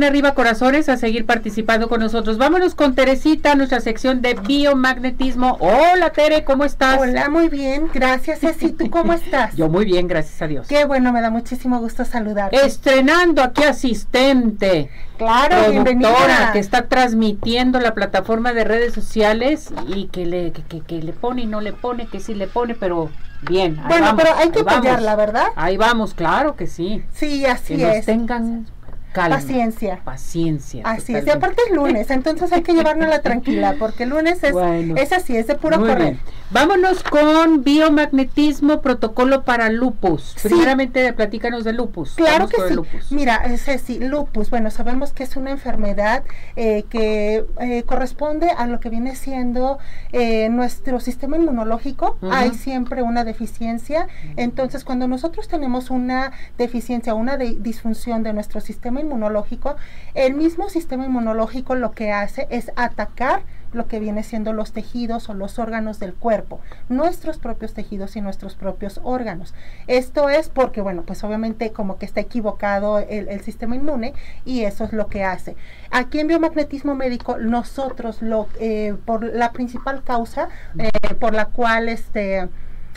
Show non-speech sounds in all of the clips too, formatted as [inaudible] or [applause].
arriba corazones a seguir participando con nosotros. Vámonos con Teresita, nuestra sección de biomagnetismo. Hola Tere, ¿cómo estás? Hola, muy bien, gracias Ceci, ¿tú cómo estás? [laughs] Yo muy bien, gracias a Dios. Qué bueno, me da muchísimo gusto saludarte. Estrenando aquí asistente. Claro, bienvenida. que está transmitiendo la plataforma de redes sociales y que le, que, le pone y no le pone, que sí le pone, pero bien. bueno, pero hay que apoyarla, ¿verdad? Ahí vamos, claro que sí. Sí, así que es. tengan Paciencia. Paciencia. Así es. Y aparte es lunes, entonces hay que la tranquila, porque el lunes es, es así, es de puro correr. Vámonos con biomagnetismo, protocolo para lupus. Primeramente, platícanos de lupus. Claro que sí. Mira, sí, lupus, bueno, sabemos que es una enfermedad eh, que eh, corresponde a lo que viene siendo eh, nuestro sistema inmunológico. Hay siempre una deficiencia. Entonces, cuando nosotros tenemos una deficiencia, una disfunción de nuestro sistema inmunológico, el mismo sistema inmunológico lo que hace es atacar lo que viene siendo los tejidos o los órganos del cuerpo, nuestros propios tejidos y nuestros propios órganos. Esto es porque, bueno, pues obviamente como que está equivocado el, sistema inmune y eso es lo que hace. Aquí en biomagnetismo médico, nosotros, lo, eh, por la principal causa eh, por la cual este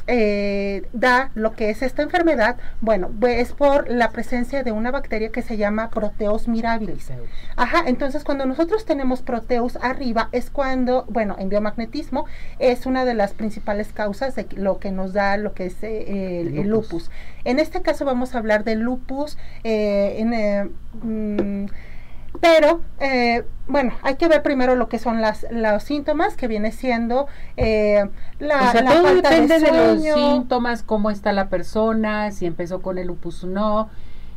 eh, da lo que es esta enfermedad, bueno, es por la presencia de una bacteria que se llama Proteus mirabilis. Ajá, entonces cuando nosotros tenemos Proteus arriba es cuando, bueno, en biomagnetismo es una de las principales causas de lo que nos da lo que es eh, el, lupus. En este caso vamos a hablar del lupus eh, en... Mm, pero, eh, bueno, hay que ver primero lo que son las, los síntomas, que viene siendo eh, la, o sea, todo depende de, de, los síntomas, cómo está la persona, si empezó con el lupus o no,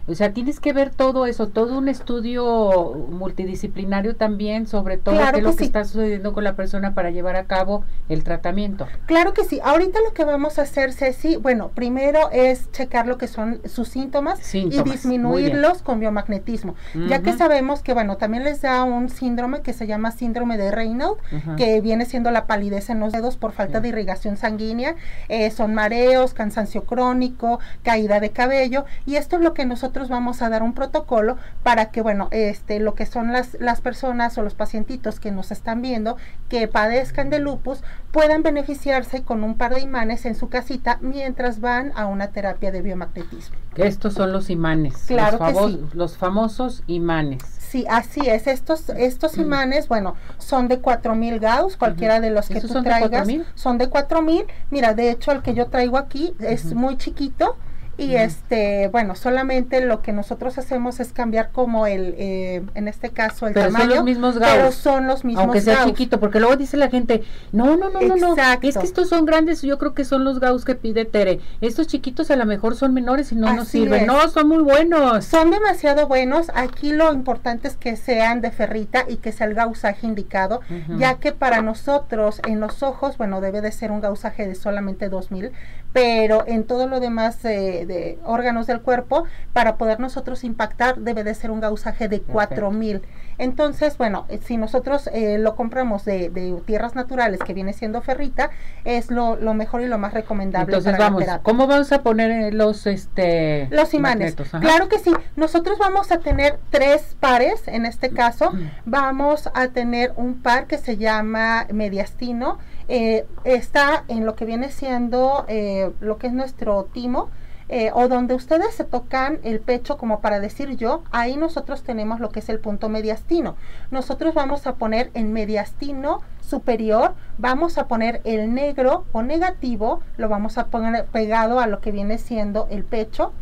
o sea, tienes que ver todo eso, todo un estudio multidisciplinario también sobre todo qué es lo que está sucediendo con la persona para llevar a cabo el tratamiento. Claro que sí. Ahorita lo que vamos a hacer, Ceci, bueno, primero es checar lo que son sus síntomas, y disminuirlos con biomagnetismo, ya que sabemos que, bueno, también les da un síndrome que se llama síndrome de Raynaud, que viene siendo la palidez en los dedos por falta de irrigación sanguínea, eh, son mareos, cansancio crónico, caída de cabello, y esto es lo que nosotros vamos a dar un protocolo para que, bueno, este, lo que son las, las personas o los pacientitos que nos están viendo que padezcan de lupus puedan beneficiarse con un par de imanes en su casita mientras van a una terapia de biomagnetismo. Estos son los imanes. Claro que Los famosos imanes. Sí, así es. Estos, estos mm. imanes, bueno, son de 4000 Gauss, cualquiera de los que tú traigas. son de 4000. Mira, de hecho, el que yo traigo aquí es muy chiquito y este, bueno, solamente lo que nosotros hacemos es cambiar como el, eh, en este caso, el pero tamaño. Son los mismos gauss. Pero son los mismos Aunque sea chiquito, porque luego dice la gente, no, no, no, no, no, es que estos son grandes, yo creo que son los gauss que pide Tere. Estos chiquitos a lo mejor son menores y no nos sirven. No, son muy buenos. Son demasiado buenos. Aquí lo importante es que sean de ferrita y que sea el gausaje indicado, ya que para nosotros en los ojos, bueno, debe de ser un gausaje de solamente 2000, pero en todo lo demás eh, de órganos del cuerpo, para poder nosotros impactar debe de ser un gausaje de 4000. Entonces, bueno, eh, si nosotros eh, lo compramos de, tierras naturales, que viene siendo ferrita, es lo, mejor y lo más recomendable. Entonces, vamos, ¿cómo vamos a poner los, este, los imanes? Claro que sí. Nosotros vamos a tener tres pares, en este caso, mm. vamos a tener un par que se llama mediastino, eh, está en lo que viene siendo eh, lo que es nuestro timo. Eh, o donde ustedes se tocan el pecho como para decir yo, ahí nosotros tenemos lo que es el punto mediastino. Nosotros vamos a poner en mediastino superior, vamos a poner el negro o negativo, lo vamos a poner pegado a lo que viene siendo el pecho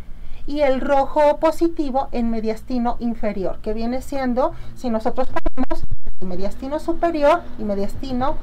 y el rojo positivo en mediastino inferior, que viene siendo, si nosotros ponemos mediastino superior y mediastino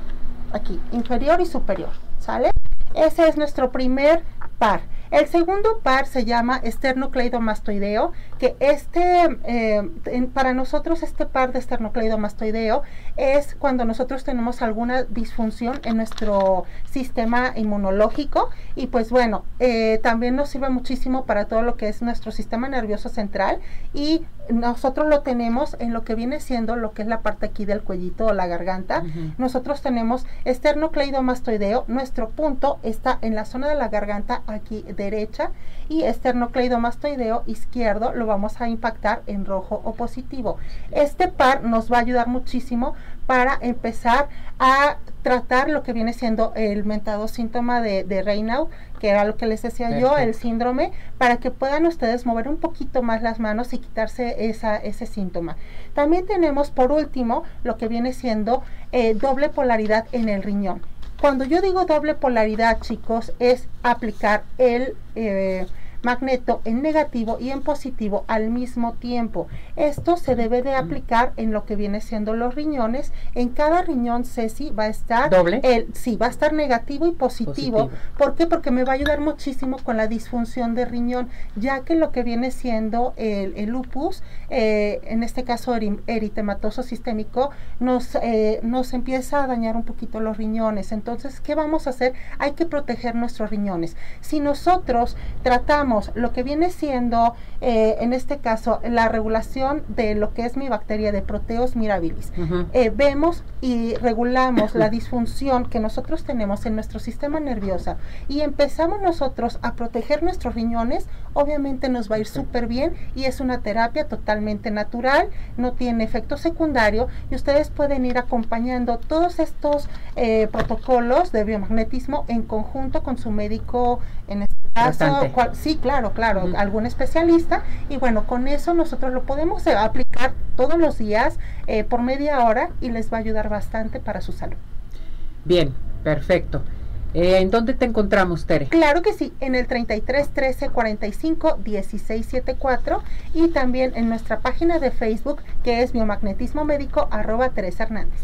aquí, inferior y superior, ¿sale? Ese es nuestro primer par. El segundo par se llama esternocleidomastoideo, que este, eh, para nosotros este par de esternocleidomastoideo es cuando nosotros tenemos alguna disfunción en nuestro sistema inmunológico y pues bueno, eh, también nos sirve muchísimo para todo lo que es nuestro sistema nervioso central y nosotros lo tenemos en lo que viene siendo lo que es la parte aquí del cuellito o la garganta. Nosotros tenemos esternocleidomastoideo. Nuestro punto está en la zona de la garganta aquí derecha y esternocleidomastoideo izquierdo lo vamos a impactar en rojo o positivo. Este par nos va a ayudar muchísimo para empezar a tratar lo que viene siendo el mentado síntoma de, de Raynaud, que era lo que les decía yo, el síndrome, para que puedan ustedes mover un poquito más las manos y quitarse esa, ese síntoma. También tenemos por último lo que viene siendo eh, doble polaridad en el riñón. Cuando yo digo doble polaridad, chicos, es aplicar el... Eh, magneto en negativo y en positivo al mismo tiempo. Esto se debe de aplicar en lo que viene siendo los riñones. En cada riñón, Ceci, va a estar... ¿Doble? El, sí, va a estar negativo y positivo. ¿Por qué? Porque me va a ayudar muchísimo con la disfunción de riñón, ya que lo que viene siendo el, lupus, eh, en este caso eritematoso sistémico, nos, eh, nos empieza a dañar un poquito los riñones. Entonces, ¿qué vamos a hacer? Hay que proteger nuestros riñones. Si nosotros tratamos lo que viene siendo, eh, en este caso, la regulación de lo que es mi bacteria de Proteus mirabilis. Eh, vemos y regulamos la [laughs] disfunción que nosotros tenemos en nuestro sistema nervioso y empezamos nosotros a proteger nuestros riñones, obviamente nos va a ir súper bien y es una terapia totalmente natural, no tiene efecto secundario y ustedes pueden ir acompañando todos estos eh, protocolos de biomagnetismo en conjunto con su médico en caso. sí, claro, claro, algún especialista. Y bueno, con eso nosotros lo podemos eh, aplicar todos los días eh, por media hora y les va a ayudar bastante para su salud. Bien, perfecto. Eh, ¿En dónde te encontramos, Tere? Claro que sí, en el 33 13 45 16 74 y también en nuestra página de Facebook que es biomagnetismo médico arroba Teresa Hernández.